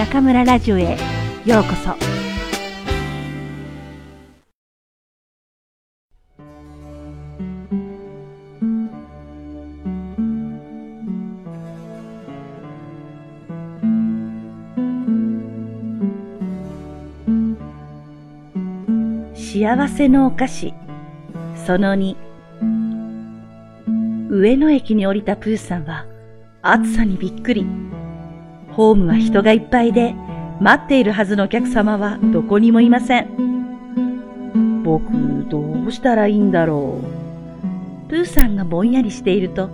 中村ラジオへようこそ。幸せのお菓子。その2上野駅に降りたプーさんは暑さにびっくり。ホームは人がいっぱいで、待っているはずのお客様はどこにもいません。僕、どうしたらいいんだろう。プーさんがぼんやりしていると、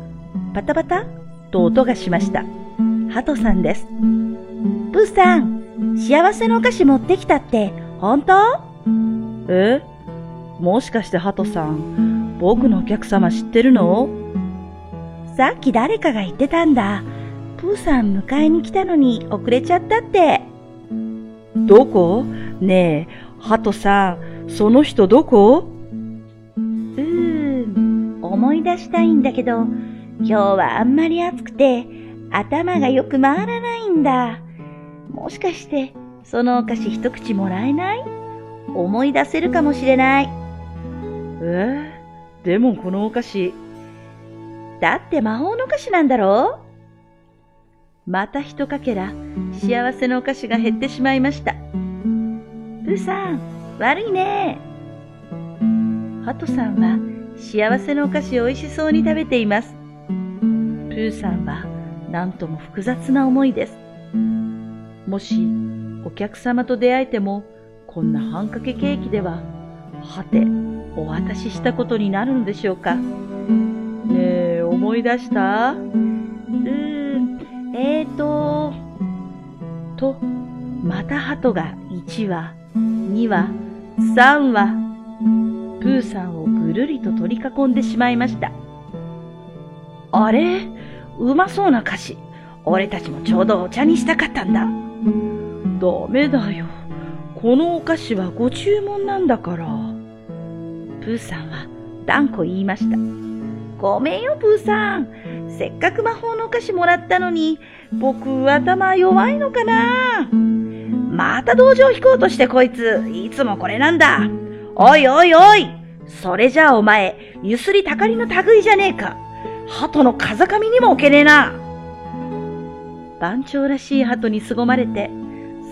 パタパタと音がしました。ハトさんです。プーさん、幸せのお菓子持ってきたって、本当？え？もしかしてハトさん、僕のお客様知ってるの？さっき誰かが言ってたんだ。プーさん迎えに来たのに遅れちゃったって。どこ？ねえ、ハトさん、その人どこ？うーん、思い出したいんだけど、今日はあんまり暑くて、頭がよく回らないんだ。もしかして、そのお菓子一口もらえない？思い出せるかもしれない。え？ー、でもこのお菓子。だって魔法のお菓子なんだろう？また一かけら幸せのお菓子が減ってしまいました。プーさん、悪いね。ハトさんは幸せのお菓子を美味しそうに食べています。プーさんは何とも複雑な思いです。もしお客様と出会えてもこんな半かけケーキでは、はて、お渡ししたことになるのでしょうか。ねえ、思い出した？えーと、と、また鳩が1羽、2羽、3羽、プーさんをぐるりと取り囲んでしまいました。あれ？うまそうな菓子。俺たちもちょうどお茶にしたかったんだ。ダメだよ。このお菓子はご注文なんだから。プーさんは断固言いました。ごめんよ、プーさん。せっかく魔法のお菓子もらったのに、僕頭弱いのかな？また道場引こうとしてこいつ、いつもこれなんだ。おいおいおいそれじゃあお前、ゆすりたかりの類じゃねえか。鳩の風上にも置けねえな。番長らしい鳩に凄まれて、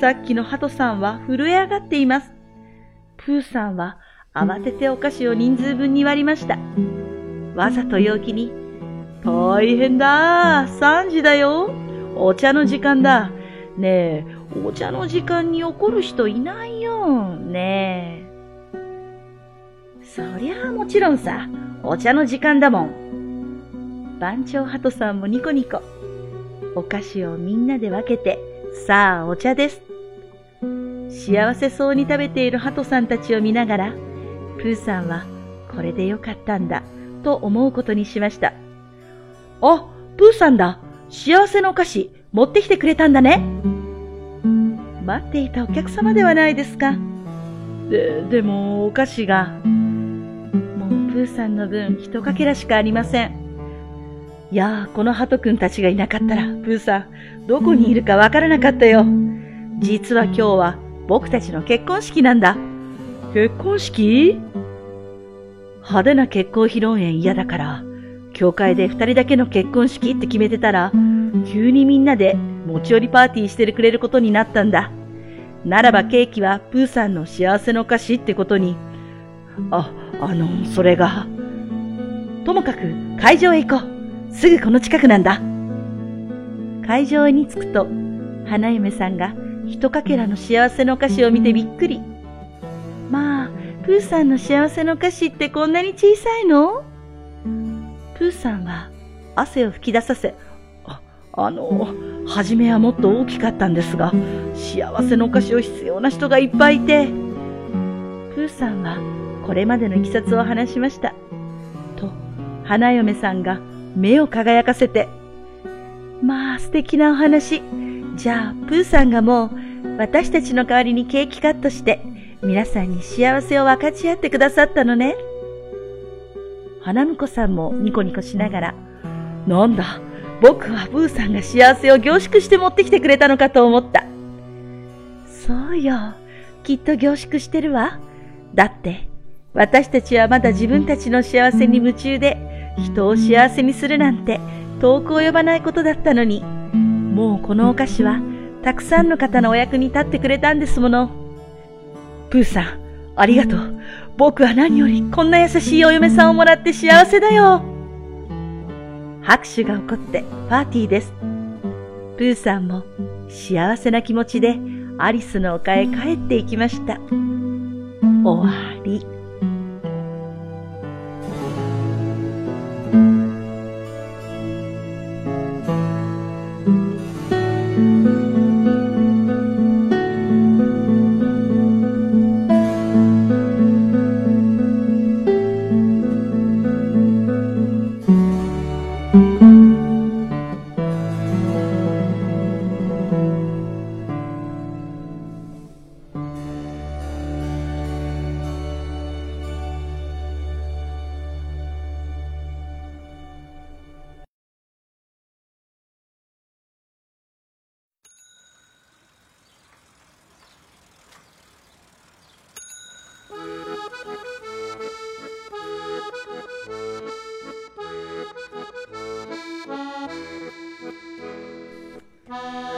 さっきの鳩さんは震え上がっています。プーさんは慌ててお菓子を人数分に割りました。わざと陽気に、大変だ !3 時だよお茶の時間だねえ、お茶の時間に怒る人いないよねえ。そりゃあもちろんさ、お茶の時間だもん。番長ハトさんもニコニコ。お菓子をみんなで分けて、さあお茶です。幸せそうに食べているハトさんたちを見ながら、プーさんはこれでよかったんだと思うことにしました。あ、プーさんだ。幸せのお菓子持ってきてくれたんだね。待っていたお客様ではないですか。で、でもお菓子が。もうプーさんの分一かけらしかありません。いやー、このハトくんたちがいなかったら、プーさん、どこにいるかわからなかったよ。実は今日は僕たちの結婚式なんだ。結婚式？派手な結婚披露宴嫌だから、教会で二人だけの結婚式って決めてたら、急にみんなで持ち寄りパーティーしてくれることになったんだ。ならばケーキはプーさんの幸せのお菓子ってことに。あ、あの、それが。ともかく会場へ行こう。すぐこの近くなんだ。会場に着くと、花嫁さんが一かけらの幸せのお菓子を見てびっくり。まあ、プーさんの幸せのお菓子ってこんなに小さいの？プーさんは汗を吹き出させ、あ、あの、はじめはもっと大きかったんですが、幸せのお菓子を必要な人がいっぱいいて、プーさんはこれまでのいきさつを話しました。と、花嫁さんが目を輝かせて、まあ素敵なお話。じゃあ、プーさんがもう私たちの代わりにケーキカットして皆さんに幸せを分かち合ってくださったのね。花婿さんもニコニコしながら、なんだ、僕はブーさんが幸せを凝縮して持ってきてくれたのかと思った。そうよ。きっと凝縮してるわ。だって、私たちはまだ自分たちの幸せに夢中で、人を幸せにするなんて遠く及ばないことだったのに、もうこのお菓子はたくさんの方のお役に立ってくれたんですもの。プーさん、ありがとう。僕は何よりこんな優しいお嫁さんをもらって幸せだよ。拍手が起こってパーティーです。プーさんも幸せな気持ちでアリスの丘へ帰っていきました。終わり。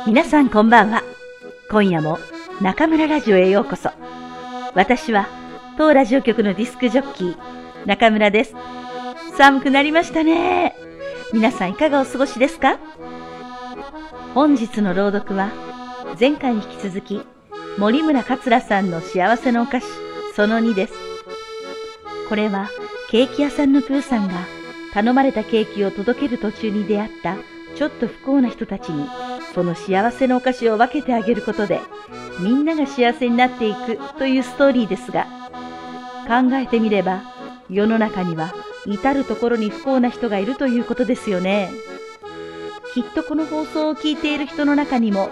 皆さんこんばんは。今夜も中村ラジオへようこそ。私は当ラジオ局のディスクジョッキー、中村です。寒くなりましたね。皆さんいかがお過ごしですか？本日の朗読は前回に引き続き森村桂さんの幸せのお菓子その2です。これはケーキ屋さんのプーさんが頼まれたケーキを届ける途中に出会ったちょっと不幸な人たちにその幸せのお菓子を分けてあげることでみんなが幸せになっていくというストーリーですが考えてみれば世の中には至るところに不幸な人がいるということですよね。きっとこの放送を聞いている人の中にも、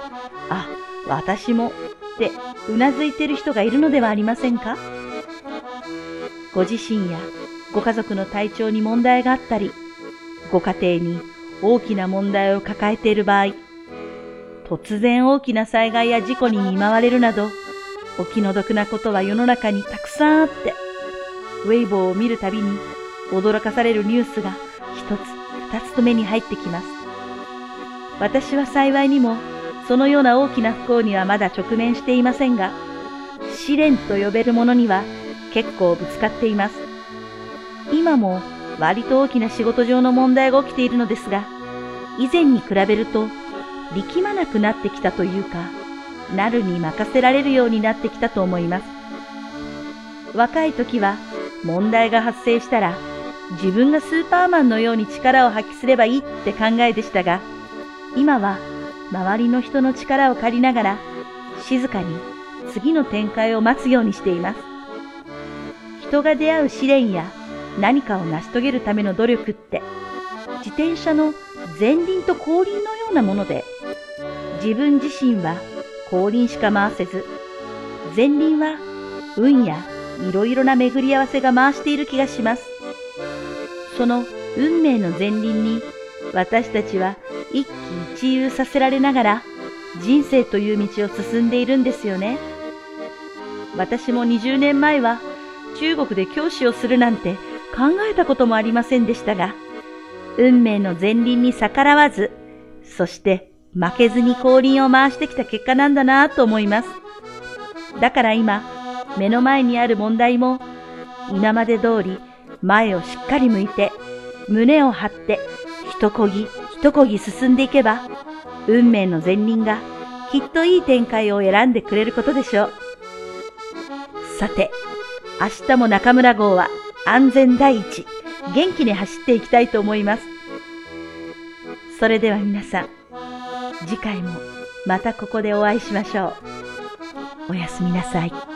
あ、私もってうなずいている人がいるのではありませんか？ご自身やご家族の体調に問題があったり、ご家庭に大きな問題を抱えている場合、突然大きな災害や事故に見舞われるなど、お気の毒なことは世の中にたくさんあって、ウェイボーを見るたびに驚かされるニュースが一つ二つと目に入ってきます。私は幸いにもそのような大きな不幸にはまだ直面していませんが、試練と呼べるものには結構ぶつかっています。今も割と大きな仕事上の問題が起きているのですが、以前に比べると力まなくなってきたというか、なるに任せられるようになってきたと思います。若い時は問題が発生したら自分がスーパーマンのように力を発揮すればいいって考えでしたが、今は周りの人の力を借りながら静かに次の展開を待つようにしています。人が出会う試練や何かを成し遂げるための努力って自転車の前輪と後輪のようなもので自分自身は後輪しか回せず前輪は運やいろいろな巡り合わせが回している気がします。その運命の前輪に私たちは一喜一憂させられながら人生という道を進んでいるんですよね。私も20年前は中国で教師をするなんて考えたこともありませんでしたが、運命の前輪に逆らわず、そして負けずに後輪を回してきた結果なんだなと思います。だから今、目の前にある問題も、今まで通り前をしっかり向いて、胸を張って、一こぎ一こぎ進んでいけば、運命の前輪がきっといい展開を選んでくれることでしょう。さて、明日も中村号は安全第一、元気に走っていきたいと思います。それでは皆さん、次回もまたここでお会いしましょう。おやすみなさい。